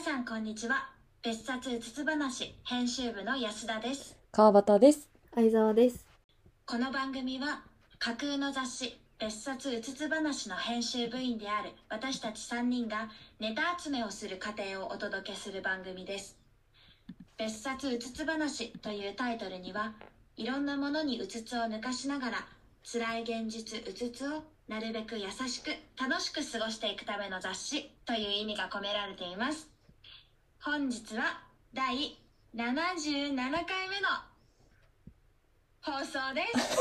さんこんにちは別冊うつつ話編集部の安田です川端です。相沢です。この番組は架空の雑誌別冊うつつ話の編集部員である私たち3人がネタ集めをする過程をお届けする番組です別冊うつつ話というタイトルにはいろんなものにうつつを抜かしながら辛い現実うつつをなるべく優しく楽しく過ごしていくための雑誌という意味が込められています本日は第77回目の放送です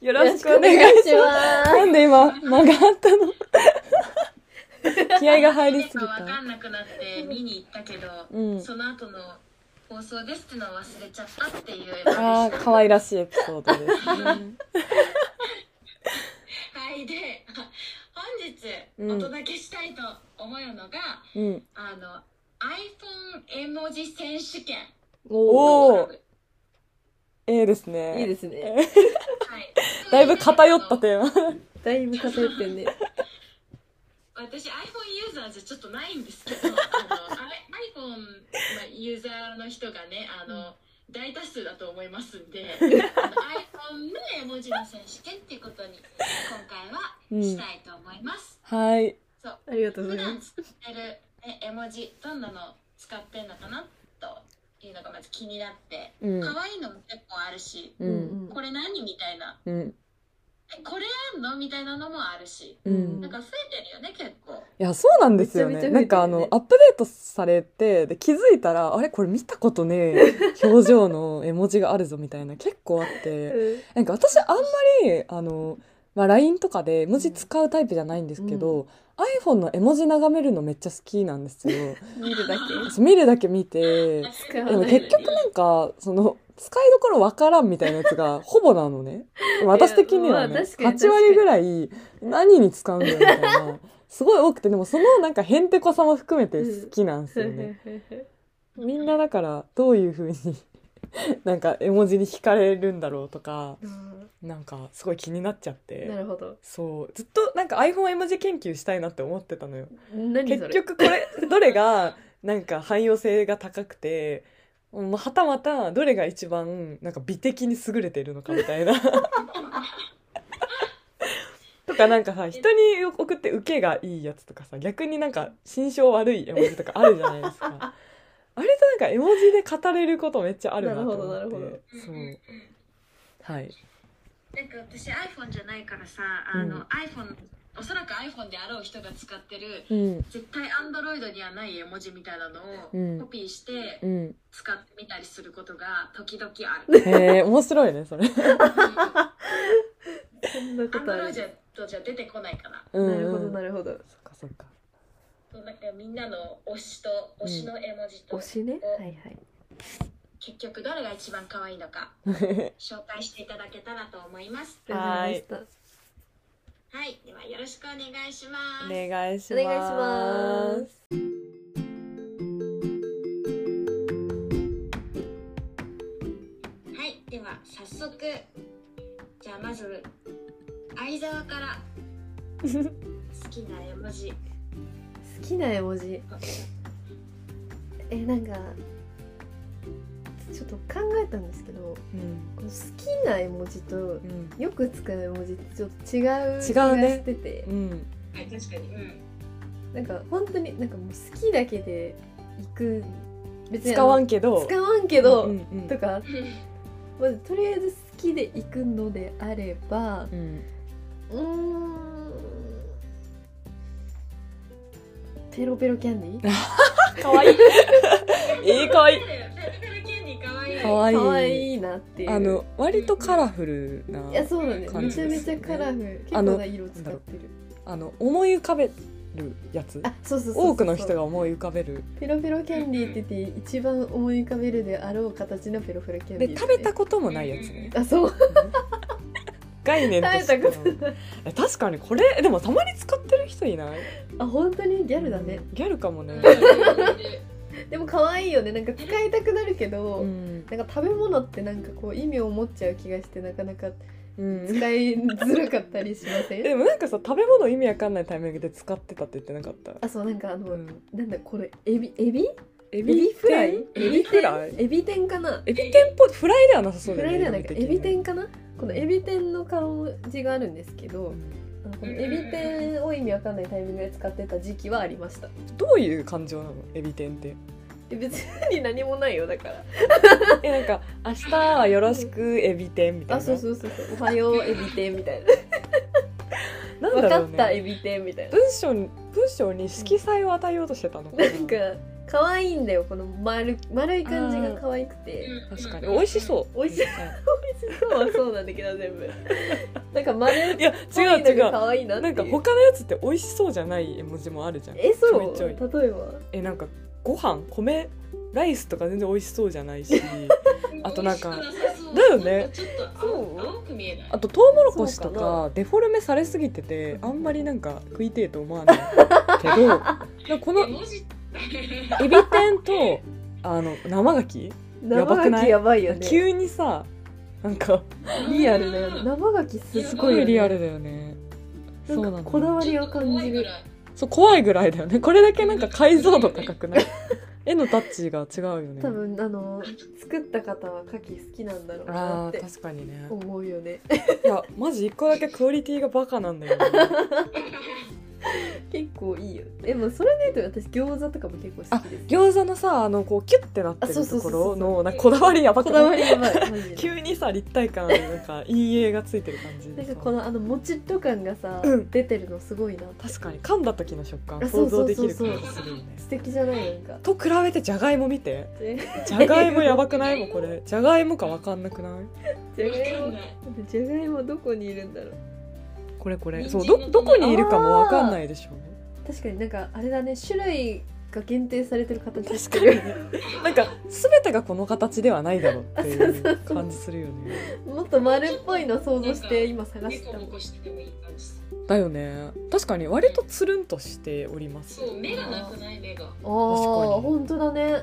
よろしくお願いします。なんで今、間があったの？気合が入りすぎわかた。んなくなって見に行ったけど、うんその後の放送ですってのを忘れちゃったっていうああ、可愛らしいエピソードですね。はいで本日うんお届けしたいと思うのが、うん。あの iPhone 絵文字選手権おーはいええですね。いいですね。だいぶ偏ったテーマ。だいぶ偏ってんね。私 iPhone ユーザーじゃちょっっとないんですけどあの iPhone まあユーザーの人がねあの、大多数だと思いますんで iPhone の絵文字の選手権っていうことに今回はしたいと思います、はい。そうありがとうご普ざいます。段使ってるえ絵文字どんなの使ってんのかなというのがまず気になってうん。可愛いのも結構あるしう。うんんこれ何みたいなうん。えこれやんのみたいなのもあるしうん。いなんか増えてるよね結構や、そうなんですよね。めちゃめちゃなんかあ増えてるねの、アップデートされて、で、気づいたら、あれこれ見たことねえ 表情の絵文字があるぞみたいな結構あって、なんか私あんまり、あの、まあ、LINE とかで絵文字使うタイプじゃないんですけど、iPhone の絵文字眺めるのめっちゃ好きなんですよ。見るだそう見るだけ見て、でも結局なんか、その、使いどころわからんみたいなやつがほぼなのね。私的にはね、まあ確かに8割ぐらい何に使うんだよみたいな、すごい多くて、でもそのなんかへんてこさも含めて好きなんですよね。みんなだからどういう風に なんか絵文字に惹かれるんだろうとか、なんかすごい気になっちゃっなて。るほど。そう。ずっとなんか iPhone 絵文字研究したいなって思ってたのよ。結局これ どれがなんか汎用性が高くてうんはたまたどれが一番なんか美的に優れているのかみたいな とかなんかさ人に送って受けがいいやつとかさ逆になんか心象悪い絵文字とかあるじゃないですかあれとなんか絵文字で語れることめっちゃあるなと思って。なるほどなるそう。うんうんうん。はい。なんか私 iPhone じゃないからさあの、うん。iPhone おそらく iPhone であろう人が使ってるうん。絶対 Android にはない絵文字みたいなのうん。をコピーしてうん。使ってみたりすることが時々ある。へえ面白いねそれ。そんなことある。Android じゃ出てこないかな。うん。なるほどうんなるほど。そっかそっかなんかみんなの推しと推しの絵文字と、推しね？をはいはい。結局どれが一番可愛いのか 紹介していただけたらと思います。はいはい、ではよろしくお願いします。お願いしますお願いしますはい、では早速じゃあまず相沢から好きな絵文字た好きな絵文字。え、なんか、ちょっと考えたんですけど、うんこの好きな絵文字とうん。よく使う絵文字ってちょっと違う気違うがね。してて、うん。はい、確かに。うん。なんか本当になんかもう好きだけで行く別使わんけけど。使わんけど、うんうんとか。まずとりあえず好きで行くのであればうんペロペロキャンディー？かわい。いええかわい。いペロペロキャンディー可愛い。かわい。いかわいいなっていう。あの割とカラフルないやそうなんです感じめちゃめちゃカラフル。結あの構な色使ってる。あの思い浮かべるやつ。あそうそうそうそう多くの人が思い浮かべる。ペロペロキャンディーって言って一番思い浮かべるであろう形のペロペロキャンディーで食べたこともないやつねあそう概念と。してえ確かにこれでもたまに使ってる人いない？あ本当に？ギャルだね、ギャルかもね。でも可愛いよね。なんか使いたくなるけど、うん。なんか食べ物ってなんかこう意味を持っちゃう気がしてなかなかうん。使いづらかったりしません？でもなんかさ食べ物意味わかんないタイミングで使ってたって言ってなかった？あそうなんかあの、うん。なんだこれエビ？エビ？エエビフライ？エビフライ？エビ天？かな？エビ天っぽい。フライではなさそうフだよね。ライではないか。エビ天かな？このエビ天の顔字があるんですけどあのこのエビ天を意味わかんないタイミングで使ってた時期はありました。どういう感情なの？エビ天って。え別に何もないよだから。えなんか明日はよろしくエビ天みたいな。あそうそうそうそう。おはようエビ天みたいな。なん分かだろうね。ったエビ天みたいな。文章に文章に色彩を与えようとしてたの？かななんか可愛いんだよこの丸丸い感じが可愛くて。確かに。美味しそう。美味しいそうはそうなんだけど全部。なんか丸っいや違う違う。が可愛いなっていう。なんか他のやつって美味しそうじゃない絵文字もあるじゃん。えそう？例えば？えなんかご飯米ライスとか全然美味しそうじゃないし。あとなんかだよね。ちょっと青青く見えない。あとトウモロコシとそうかかデフォルメされすぎててあんまりなんか食いてえと思わないけど この絵文字エビ天とあの生牡蠣？やばくない？生牡蠣やばいよね。急にさなんかリアルだよね。生牡蠣すすごいよね。ごいリアルだよね。なそうなんだ。んかこだわりを感じる。そう怖いぐらいだよね。これだけなんか解像度高くない？絵のタッチが違うよね。多分あの作った方は牡蠣好きなんだろうなあーって確かにね。思うよね。いやマジ一個だけクオリティがバカなんだよね 結構いいよ。でもそれで言うと私餃子とかも結構好あきです。餃子のさあのこうキュッてなってるところのなこだわりやばくこない？だわりやばい 急にさ立体感なんか陰影がついてる感じなんかこのあのもちっと感がさ、うん。出てるのすごいな確かに。噛んだ時の食感想像できる感じするよね。素敵じゃないなんか。と比べてじゃがいも見て。え じゃがいもやばくない？もんこれ。じゃがいもかわかんなくない？じゃがいもじゃがいもどこにいるんだろうこれこれ。人そうどどこにいるかもわかんないでしょ。確かになんかあれだね種類が限定されてる形確かに。ねなんか全てがこの形ではないだろうっていう感じするよね。もっと丸っぽいの想像して今探してただよね。確かに割とつるんとしております。そう目がなくない目が。ああ確かに。本当だね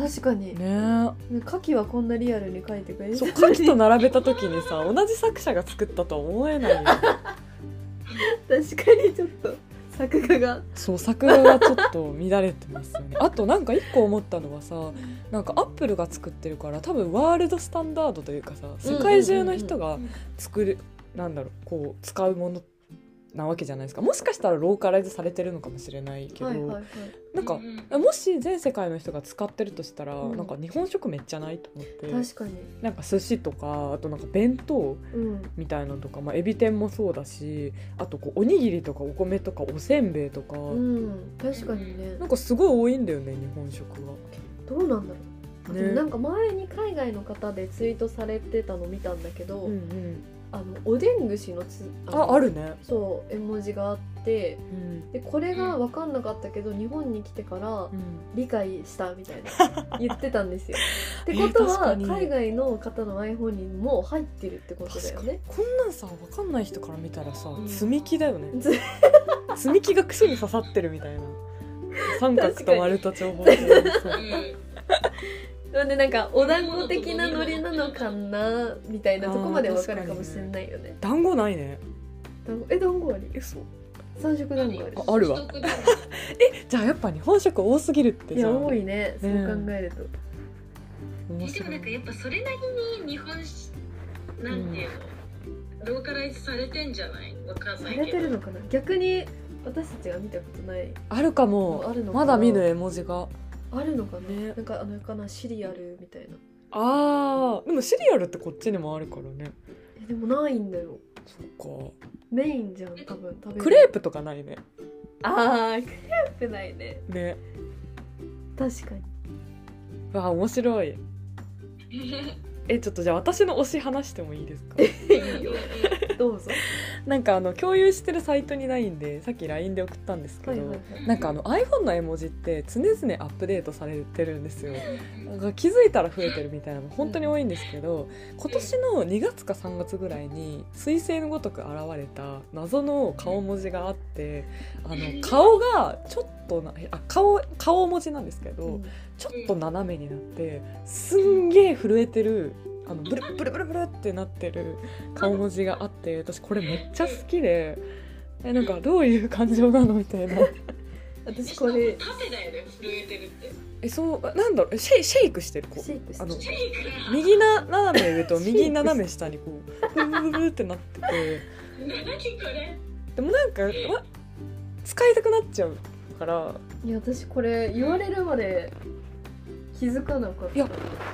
確かに。ね。牡蠣はこんなリアルに描いてくれるそう牡蠣と並べた時にさ同じ作者が作ったとは思えないよ確かにちょっと作画が。そう作画がちょっと乱れてますよね。あとなんか一個思ったのはさなんかアップルが作ってるから多分ワールドスタンダードというかさ世界中の人が作る、なんだろうこう使うものなわけじゃないですか。もしかしたらローカライズされてるのかもしれないけど、はいはいはい。なんかうもし全世界の人が使ってるとしたら、うん。なんか日本食めっちゃないと思って確かに。なんか寿司とかあとなんか弁当うん。みたいのとか、まあ、エビ天もそうだしあとこうおにぎりとかお米とかおせんべいとか、うん。確かにね。なんかすごい多いんだよね日本食が。どうなんだろう、ね。なんか前に海外の方でツイートされてたの見たんだけど、うんうん、あのおでん串のつのああるね。そう絵文字があってうん。でこれが分かんなかったけど日本に来てからうん。理解したみたいな 言ってたんですよ。ってことは海外の方の iPhone にも入ってるってことだよね。こんなんさわかんない人から見たらさうん。積み木だよね。ず積み木が串に刺さってるみたいな。三角と丸と長方形のさなんでなんかお団子的なノリなのかなみたいなとこまで分かるかもしれないよね。団子ないね。団子え団子あり？えそう三色団子あるああるわ。独特だねじゃあやっぱ日本食多すぎるっていやじゃあ多いね。そう考えると。面でもなんかやっぱそれなりに日本しなんていうの、ローカライズされてんじゃない？わかんさないけど。れてるのかな？逆に私たちが見たことない。あるかも。あるのまだ見ぬ絵文字があるのかな、ね。なんかあのかなシリアルみたいな。あー。でもシリアルってこっちにもあるからね。えでもないんだよ。そっメインじゃん多分食べクレープとかないね。あークレープないね。ね。確かに。わあ面白い。えちょっとじゃあ私の推し話してもいいですか？いいよどうぞ。なんかあの共有してるサイトにないんでさっき LINE で送ったんですけど、はいはいはい。なんかあの iPhone の絵文字って常々アップデートされてるんですよ。なんか気づいたら増えてるみたいなの本当に多いんですけど今年の2月か3月ぐらいに彗星のごとく現れた謎の顔文字があってあの顔がちょっとなあ顔顔文字なんですけど、うん。ちょっと斜めになってすんげえ震えてるあのブルブルブルブルってなってる 顔文字があって私これめっちゃ好きでえなんかどういう感情なのみたいな。私これ。縦だよね震えてるって。えそうなんだろうシェイシェイクしてるこう。シェイクしてる。あの右な斜め上と 右斜め下にこうブルブルブルってなってて。何これ？でもなんかわ使いたくなっちゃうから。いや私これ言われるまで気づかなかった。いや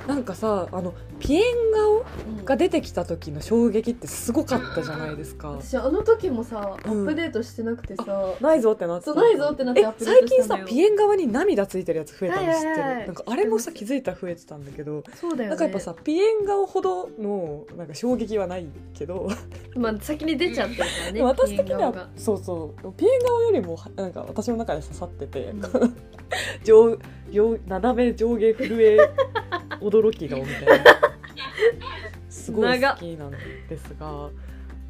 なんかさあのピエン顔うん。が出てきた時の衝撃ってすごかったじゃないですか。私あの時もさアうん。ップデートしてなくてさ、ないぞってなってそうないぞってなってえアップデート最近さピエン側に涙ついてるやつ増えたの知って。る、はいはいはい。なんかあれもさ気づいたら増えてたんだけど、そうだよね。なんかやっぱさピエン顔ほどのなんか衝撃はないけど、まあ先に出ちゃってるからね私的にはそうそう。ピエン顔よりもはなんか私の中で刺さってて、うん 上上斜め上下震え驚き顔みたいな。すごい好きなんですが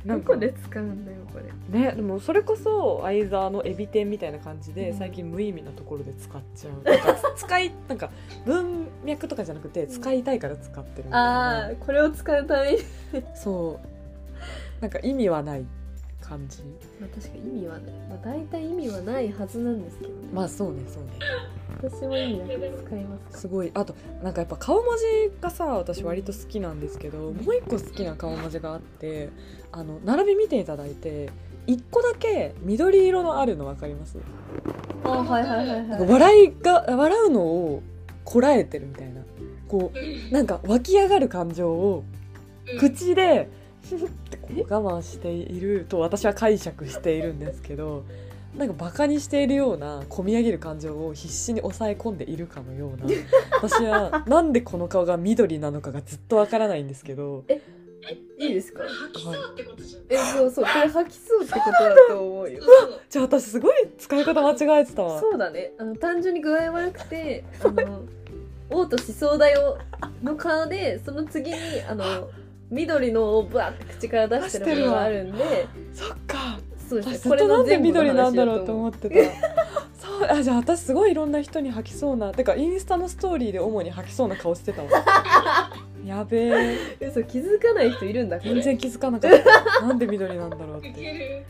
どこで使うんだよこれ。ねでもそれこそ相沢のエビ天みたいな感じでうん。最近無意味なところで使っちゃう。なんか使いなんか文脈とかじゃなくて使いたいから使ってるみたいあな。あこれを使うために。そう。なんか意味はない感じ。まあ確かに意味はない、まあ、大体意味はないはずなんですけど、ね、まあそうねそうね。私も意味なく使いますか。すごいあとなんかやっぱ顔文字がさ私割と好きなんですけどもう一個好きな顔文字があってあの並び見ていただいて一個だけ緑色のあるの分かります？あはいはいはいはい。笑いが笑うのをこらえてるみたいな。こうなんか湧き上がる感情を口で我慢していると私は解釈しているんですけどなんかバカにしているような込み上げる感情を必死に抑え込んでいるかのような 私はなんでこの顔が緑なのかがずっとわからないんですけど。いいですか？吐きそうってことじゃん。えそうそうこれ吐きそうってことだと思うよ。じゃあ私すごい使い方間違えてたわ。そうだね。あの単純に具合悪くてあの 嘔吐しそうだよの顔でその次にあの緑のをブワって口から出してるものがあるんで。そっか。そうですね。私ずっとなんで緑なんだろうとと思ってた。そうあじゃあ私すごいいろんな人に吐きそうなてかインスタのストーリーで主に吐きそうな顔してたわ やべえ。嘘気づかない人いるんだこれ。全然気づかなかった。なんで緑なんだろうって。る。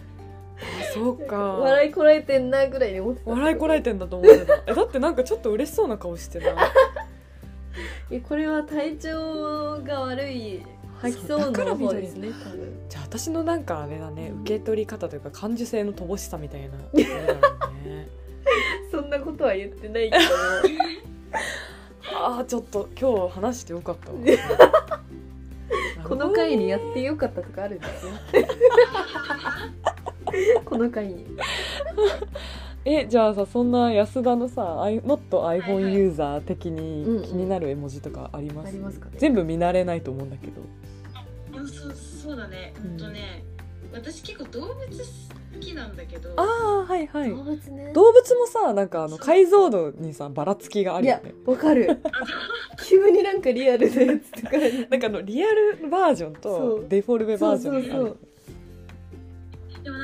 あそうか。笑いこらえてんなぐらいに思ってた。笑いこらえてんだと思ってた。えだってなんかちょっと嬉しそうな顔してない？えこれは体調が悪い吐きそうの方ですね多分。じゃあ私のなんかあれだね受け取り方というか感受性の乏しさみたいな。ね そんなことは言ってないけど。ああちょっと今日話してよかったわ。この回にやってよかったとかあるんですよこの回にえじゃあさそんな安田のさ I- Not はい iPhone はいユーザー的に気になる絵文字とかあります,、ありますかね。全部見慣れないと思うんだけど。あそうそうだね。うん。ほんとね私結構動物好きなんだけど。ああはいはい。動物ね。動物もさなんかあの解像度にさばらつきがあいやるよね。わかる。急になんかリアルなやつとか。なんかあのリアルバージョンそとう。デフォルメバージョンがあるそうそうそう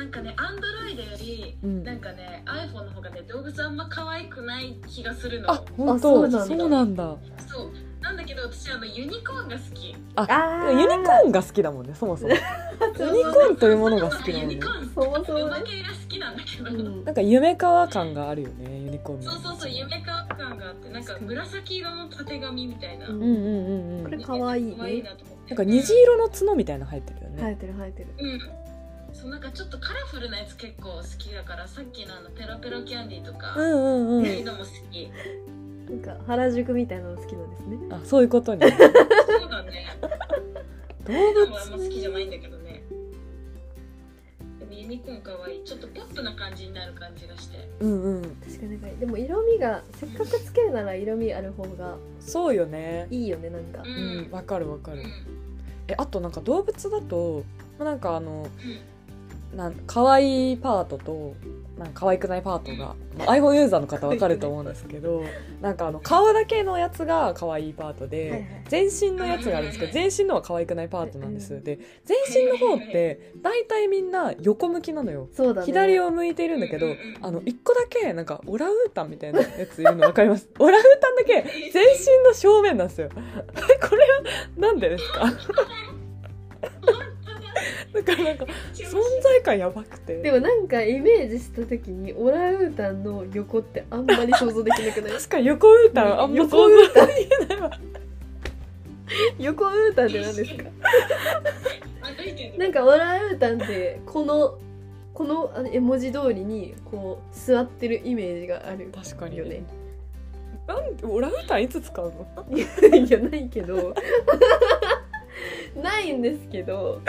なんかねアンドロイドよりうん。なんかね iPhone の方がね動物あんま可愛くない気がするの。あ本あそう当なんだ。そうなんだ。そう。なんだけど私あのユニコーンが好き。あユニコーンが好きだもんねそもそも。ユニコーンというものが好きだもんねユニコーンそもそもね馬系が好きなんだけど、うんなんか夢川感があるよねユニコーンのそうそうそう夢感感があってなんか紫色のたてがみみたいな、うんうんうんうんうんこれ可愛いね可愛いなと思ってなんか虹色の角みたいなの入ってるよね、生えてる生えてるうんそうなんかちょっとカラフルなやつ結構好きだからさっきのあのペロペロキャンディーとか、うんうんうんそういうのも好き。なんか原宿みたいなの好きなんですね。あそういうことにそうだね。動でもあんま物好きじゃないんだけどね。でもユニコーン可愛いちょっとポップな感じになる感じがして。うんうん。確かになんかでも色味がせっかくつけるなら色味ある方がそうよね。いいよねなんか。ううんんわかるわかる。うん。えあとなんか動物だとまあなんかあのなん可愛いパートとなんか可愛くないパートが、まあ iPhone ユーザーの方わかると思うんですけど なんかあの顔だけのやつが可愛いパートで、はいはい。全身のやつがあるんですけど全身のは可愛くないパートなんです、うんで全身の方って大体みんな横向きなのよ。ね。左を向いているんだけどあの一個だけなんかオランウータンみたいなやついるの分かります？オランウータンだけ全身の正面なんですよ。これはなんでですか？だからなんか存在感やばくて。でもなんかイメージした時にオランウータンの横ってあんまり想像できなくない？確かに横ウータンあんま想像できないわ。横ウータンって何ですか？なんかオランウータンってこのこの絵文字通りにこう座ってるイメージがある確かに。よねなんでオランウータンいつ使うの？いやないけど。ないんですけど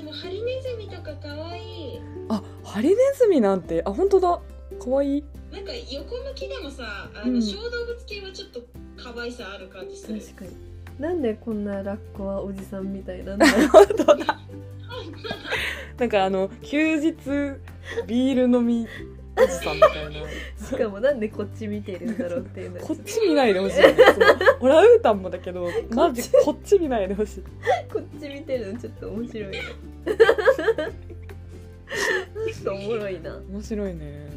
でもハリネズミとか可愛い。あハリネズミなんてあ本当だ。可愛い。なんか横向きでもさあの、うん。小動物系はちょっと可愛さある感じする。確かに。なんでこんなラッコはおじさんみたいなんだろう本当だなんかあの休日ビール飲みおじさんみたいな。しかもなんでこっち見てるんだろうっていうのはこっち見ないでほしい、オランウータンもだけどマジこっち見ないでほしい。こっち見てるのちょっと面白いねちょっとおもろいな。面白いね。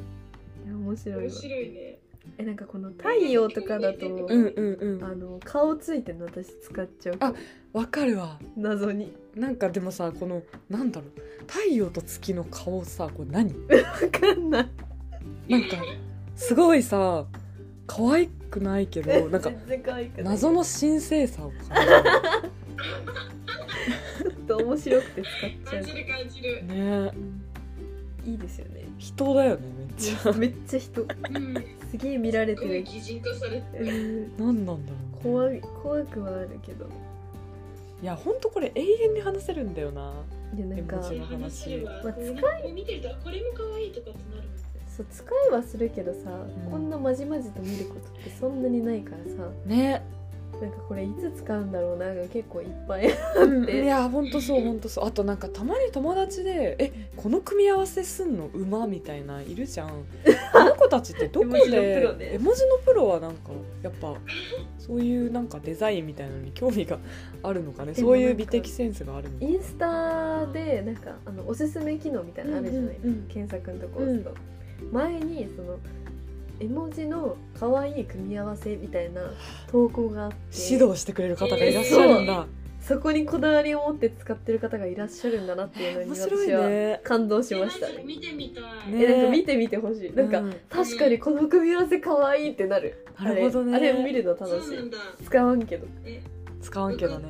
面白い面わ白いね。えなんかこの太陽とかだとうんうんうん。あの顔ついてるの私使っちゃう。あわかるわ。謎に。なんかでもさこのなんだろう。太陽と月の顔さこれ何？わかんないなんかすごいさ可愛くないけど なんか謎の神聖さを感 ちょっと面白くて使っちゃう。感じる感じるじるね。いいですよね。人だよねめっちゃ。めっちゃ人。うん。すげえ見られてる。擬人化されてうん。何なんだろう、ね、怖い怖くはあるけど。いやほんとこれ永遠に話せるんだよな。いやなんかまあこれこれ見てるとあこれも可愛いとかってなるそう使いはするけどさ、うん。こんなまじまじと見ることってそんなにないからさ。ね。なんかこれいつ使うんだろうなが結構いっぱいあって。いやほんとそうほんとそう。あとなんかたまに友達で「えこの組み合わせすんの馬?」みたいないるじゃん。あの子たちってどこで？絵文字のプロね。絵文字のプロはなんかやっぱそういうなんかデザインみたいなのに興味があるのかね。そういう美的センスがあるのか。インスタでなんかあのおすすめ機能みたいなのあるじゃない、うんうんうん。検索のとこ押すと、前にその絵文字の可愛い組み合わせみたいな投稿があって指導してくれる方がいらっしゃるんだ、そこにこだわりを持って使ってる方がいらっしゃるんだなっていうのに面白い私はね。感動しました。ね見てみたい、ねえなんか見てみてほしい。なんか、うん確かにこの組み合わせ可愛いってなる。なるほどね。あれあれ見るの楽しい。使わんけど。使わんけどね。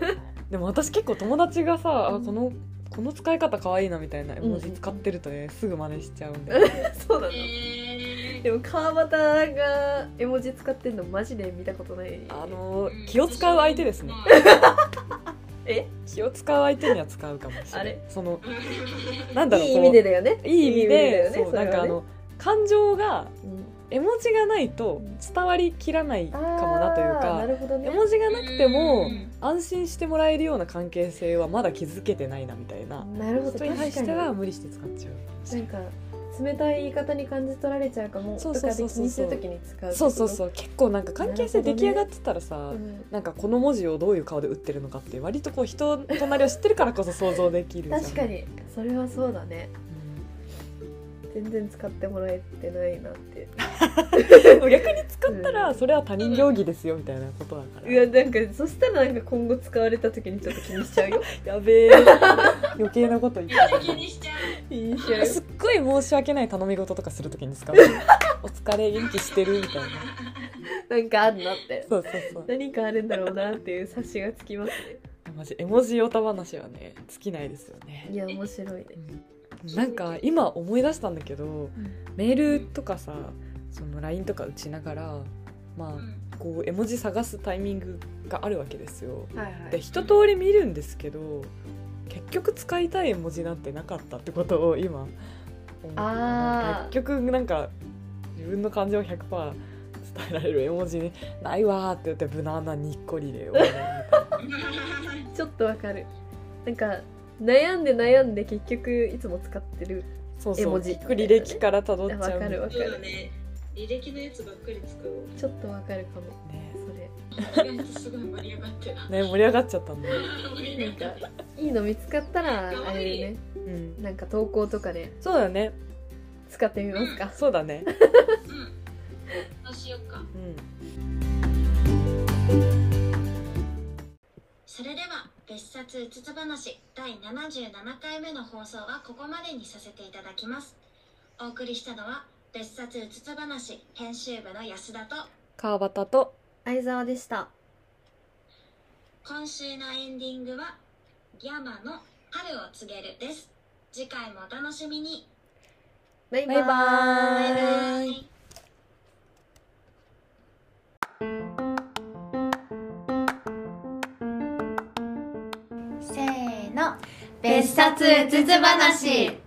でも私結構友達がさあこのこの使い方可愛いなみたいな絵文字うん。使ってるとねすぐ真似しちゃうんだよねそうなの。えでも川端が絵文字使ってんのマジで見たことない。あのー気を使う相手ですね。え？気を使う相手には使うかもしれない。あれ？その なんだろういい意味でだよね。いい意味でねそうねなんかあの感情がうん絵文字がないと伝わりきらないかもなというかね。絵文字がなくてもうん。安心してもらえるような関係性はまだ築けてないなみたいな。なるほど人に対しては無理して使っちゃう。なんか冷たい言い方に感じ取られちゃうかもそうそうそうそう。そうそうう、そう。結構なんか関係性出来上がってたらさ、うんなんかこの文字をどういう顔で打ってるのかって割とこう人の隣を知ってるからこそ想像できる確かに。それはそうだね。うん。全然使ってもらえてないなって逆に使ったうん。らそれは他人行儀ですよみたいなことだから。いやなんかそしたらなんか今後使われた時にちょっと気にしちゃうよ。やべえ。余計なこと言って。気にしちゃう。気にしちゃうよすっごい申し訳ない頼み事とかするときに使う。お疲れ元気してるみたいな。なんかあるなってそうそうそう。何かあるんだろうなっていう察しがつきますね。マジ絵文字ヨタ話はね尽きないですよね。いや面白いね。うん。なんか今思い出したんだけどメールとかさその LINE とか打ちながらまうん。あこう絵文字探すタイミングがあるわけですよ。はいはい。で一通り見るんですけど結局使いたい絵文字なんてなかったってことを今思ってあー。結局なんか自分の感情を100%伝えられる絵文字ないわーって言って無難なにっこりで ちょっとわかる。なんか悩んで悩んで結局いつも使ってるそうそう。絵文字。履歴から辿っちゃうわかるわそうだね履歴のやつばっかり使おう。ちょっとわかるかも。ね。それ意外とすごい盛り上がってたね盛り上がっちゃったんだ。盛り上がった。いいの見つかったらあれね。うん。なんか投稿とかで。そうだね。使ってみますか。そうだね。うん。そうしようか。うん。それでは別冊うつつ話第77回目の放送はここまでにさせていただきます。お送りしたのは別冊うつつ話編集部の安田と川端と相沢でした。今週のエンディングはギャマの春を告げるです。次回もお楽しみに。バイババイババイーバせーの。別冊うつつ話